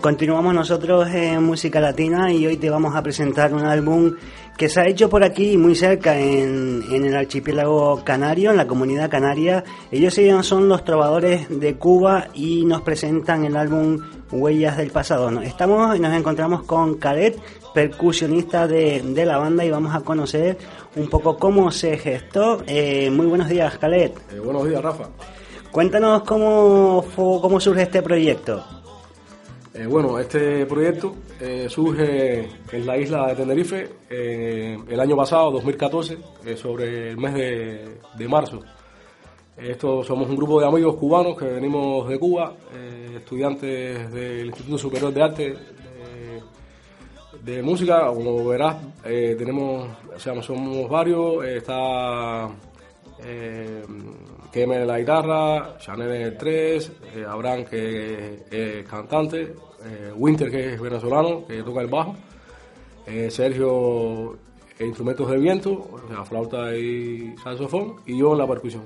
Continuamos nosotros en Música Latina y hoy te vamos a presentar un álbum que se ha hecho por aquí muy cerca en, el archipiélago canario, en la comunidad canaria. Ellos son los trovadores de Cuba y nos presentan el álbum Huellas del Pasado. Estamos nos encontramos con Khaled, percusionista de, de, la banda y vamos a conocer un poco cómo se gestó. Eh, muy buenos días, Khaled. Eh, buenos días, Rafa. Cuéntanos cómo, cómo surge este proyecto. Eh, bueno, este proyecto surge en la isla de Tenerife el año pasado, 2014, sobre el mes de, de marzo. Esto somos un grupo de amigos cubanos que venimos de Cuba, estudiantes del Instituto Superior de Arte de, música. Como verás, tenemos, o sea, somos varios. está Keme de la guitarra, Chanel en el 3, eh, Abraham que es cantante, eh, Winter que es venezolano, que toca el bajo, eh, Sergio instrumentos de viento, o sea, flauta y saxofón, y yo en la percusión.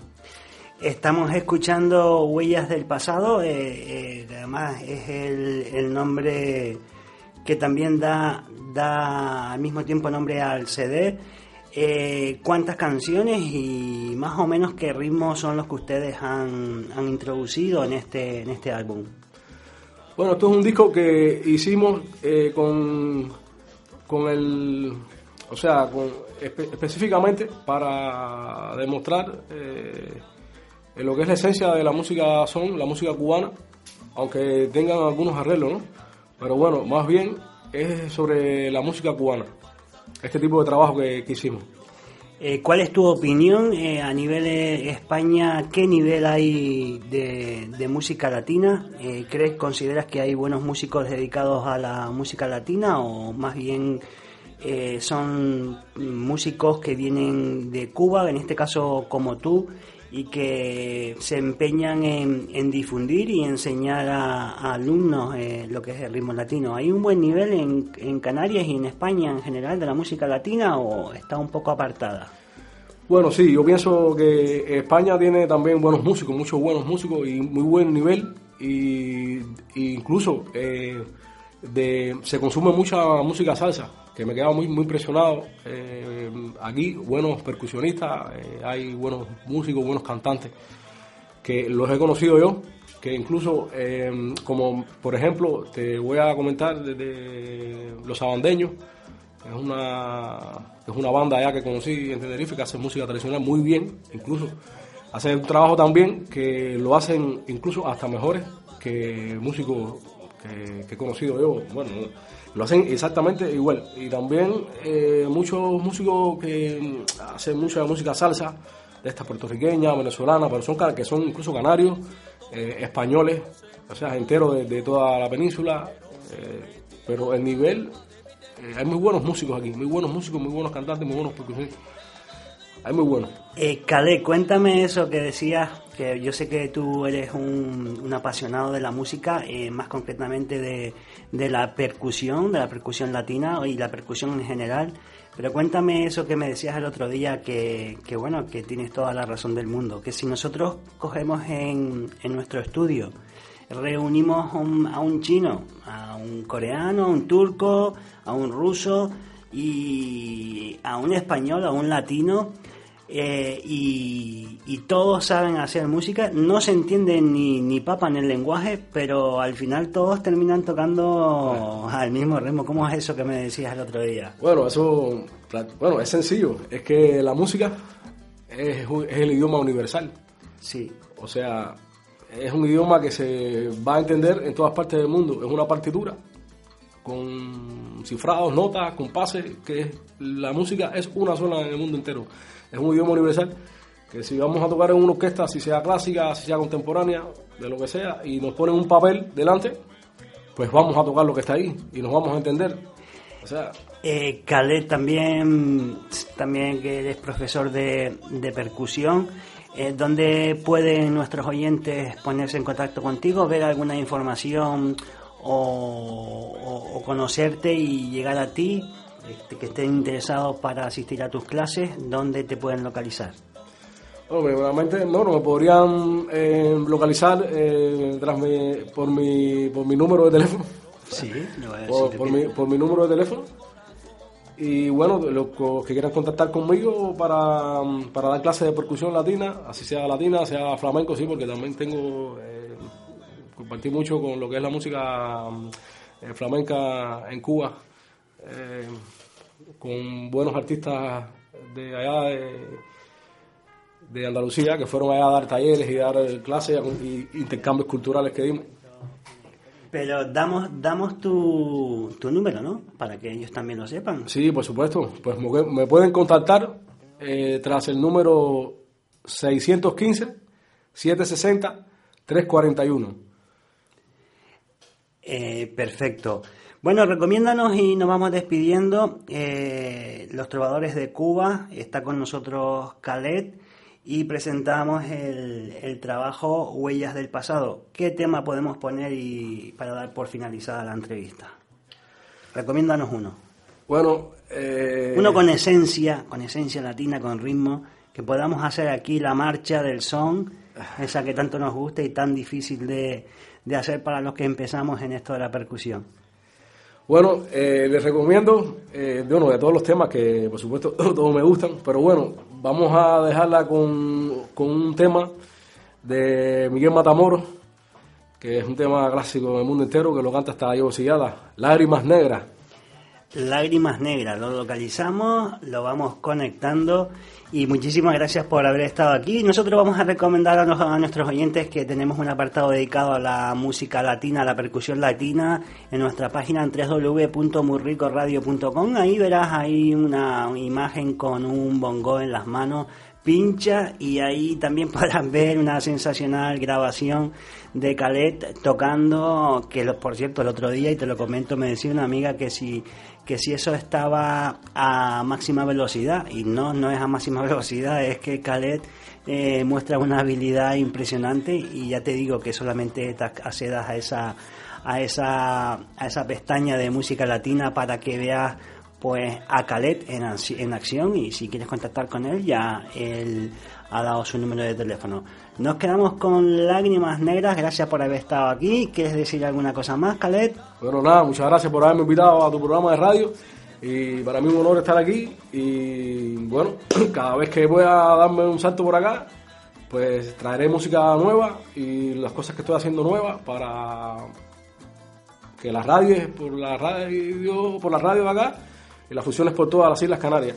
Estamos escuchando Huellas del Pasado, además es el, nombre que también da, da al mismo tiempo nombre al CD eh, cuántas canciones y más o menos qué ritmos son los que ustedes han, han introducido en este, en este álbum. Bueno, esto es un disco que hicimos eh, con, con el, o sea, específicamente para demostrar eh, lo que es la esencia de la música son, la música cubana, aunque tengan algunos arreglos, ¿no? Pero bueno, más bien es sobre la música cubana este tipo de trabajo que, hicimos. Eh, ¿Cuál es tu opinión eh, a nivel de España? ¿Qué nivel hay de, música latina? Eh, ¿Crees, consideras que hay buenos músicos dedicados a la música latina o más bien son músicos que vienen de Cuba, en este caso como tú, y que se empeñan en, difundir y enseñar a, alumnos eh, lo que es el ritmo latino. ¿Hay un buen nivel en, Canarias y en España en general de la música latina o está un poco apartada? Bueno, sí, yo pienso que España tiene también buenos músicos, muchos buenos músicos y muy buen nivel y, incluso eh, de, se consume mucha música salsa que me he muy, muy impresionado. Eh, aquí, buenos percusionistas, eh, hay buenos músicos, buenos cantantes, que los he conocido yo, que incluso, eh, como por ejemplo, te voy a comentar de, Los Abandeños, es una, es una banda allá que conocí en Tenerife que hace música tradicional muy bien, incluso hacen un trabajo también que lo hacen incluso hasta mejores que músicos que, he conocido yo. Bueno, lo hacen exactamente igual. Y también eh, muchos músicos que hacen mucha música salsa, de esta puertorriqueña, venezolana, pero son que son incluso canarios, eh, españoles, o sea, enteros de, toda la península. Eh, pero el nivel, hay muy buenos músicos aquí, muy buenos músicos, muy buenos cantantes, muy buenos percusionistas. Hay muy buenos. Eh, cuéntame eso que decías, que yo sé que tú eres un, apasionado de la música, eh, más concretamente de, de, la percusión, de la percusión latina y la percusión en general. Pero cuéntame eso que me decías el otro día, que, que bueno, que tienes toda la razón del mundo, que si nosotros cogemos en, en nuestro estudio, reunimos a un chino, a un coreano, a un turco, a un ruso y a un español, a un latino, eh, y, todos saben hacer música, no se entiende ni, ni papa en el lenguaje, pero al final todos terminan tocando al mismo ritmo. ¿Cómo es eso que me decías el otro día? Bueno, eso bueno, es sencillo, es que la música es, es el idioma universal. Sí. O sea, es un idioma que se va a entender en todas partes del mundo, es una partitura con cifrados, notas, compases, que la música es una sola en el mundo entero es un idioma universal que si vamos a tocar en una orquesta, si sea clásica, si sea contemporánea, de lo que sea, y nos ponen un papel delante, pues vamos a tocar lo que está ahí y nos vamos a entender. O sea, eh, también, también que eres profesor de, de percusión. Eh, ¿Dónde pueden nuestros oyentes ponerse en contacto contigo, ver alguna información o, conocerte y llegar a ti? Este, que estén interesados para asistir a tus clases, ¿dónde te pueden localizar? Bueno, realmente no, no me podrían eh, localizar eh, por, mi, por mi número de teléfono. Sí, por, por, mi, por mi número de teléfono. Y bueno, los que quieran contactar conmigo para, para dar clases de percusión latina, así sea latina, sea flamenco, sí, porque también tengo, eh, compartí mucho con lo que es la música eh, flamenca en Cuba, eh, con buenos artistas de allá de, de Andalucía que fueron allá a dar talleres y dar clases y intercambios culturales que dimos. Pero damos, damos tu, tu número, ¿no? Para que ellos también lo sepan. Sí, por supuesto. Pues me pueden contactar eh, tras el número 615-760-341. Eh, perfecto. Bueno, recomiéndanos y nos vamos despidiendo. Eh, los trovadores de Cuba, está con nosotros Khaled y presentamos el, trabajo Huellas del Pasado. ¿Qué tema podemos poner y para dar por finalizada la entrevista? Recomiéndanos uno. Bueno, eh, uno con esencia, con esencia latina, con ritmo, que podamos hacer aquí la marcha del son, esa que tanto nos gusta y tan difícil de, de hacer para los que empezamos en esto de la percusión. Bueno, eh, les recomiendo, eh, de, de todos los temas que por supuesto todos me gustan, pero bueno, vamos a dejarla con, con un tema de Miguel Matamoros, que es un tema clásico en el mundo entero, que lo canta hasta Yo Sillada, Lágrimas Negras. Lágrimas Negras, lo localizamos, lo vamos conectando y muchísimas gracias por haber estado aquí. Nosotros vamos a recomendar a, nuestros oyentes que tenemos un apartado dedicado a la música latina, a la percusión latina, en nuestra página en www.murricoradio.com. Ahí verás ahí una imagen con un bongo en las manos pincha y ahí también podrán ver una sensacional grabación de Calet tocando, que por cierto el otro día, y te lo comento, me decía una amiga que si que si eso estaba a máxima velocidad, y no, no es a máxima velocidad, es que Khaled eh, muestra una habilidad impresionante y ya te digo que solamente accedas a esa, a esa, a esa pestaña de música latina para que veas pues a Khaled en, en acción y si quieres contactar con él ya él ha dado su número de teléfono. Nos quedamos con lágrimas negras, gracias por haber estado aquí. ¿Quieres decir alguna cosa más, Khaled? Bueno, nada, muchas gracias por haberme invitado a tu programa de radio. Y para mí es un honor estar aquí. Y bueno, cada vez que pueda darme un salto por acá, pues traeré música nueva y las cosas que estoy haciendo nuevas para que las radios por la radio, por la radio de acá las fusiones por todas las Islas Canarias.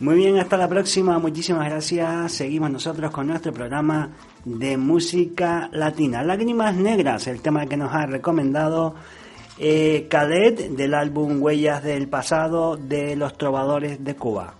Muy bien, hasta la próxima. Muchísimas gracias. Seguimos nosotros con nuestro programa de música latina. Lágrimas Negras, el tema que nos ha recomendado eh, Cadet del álbum Huellas del Pasado de los Trovadores de Cuba.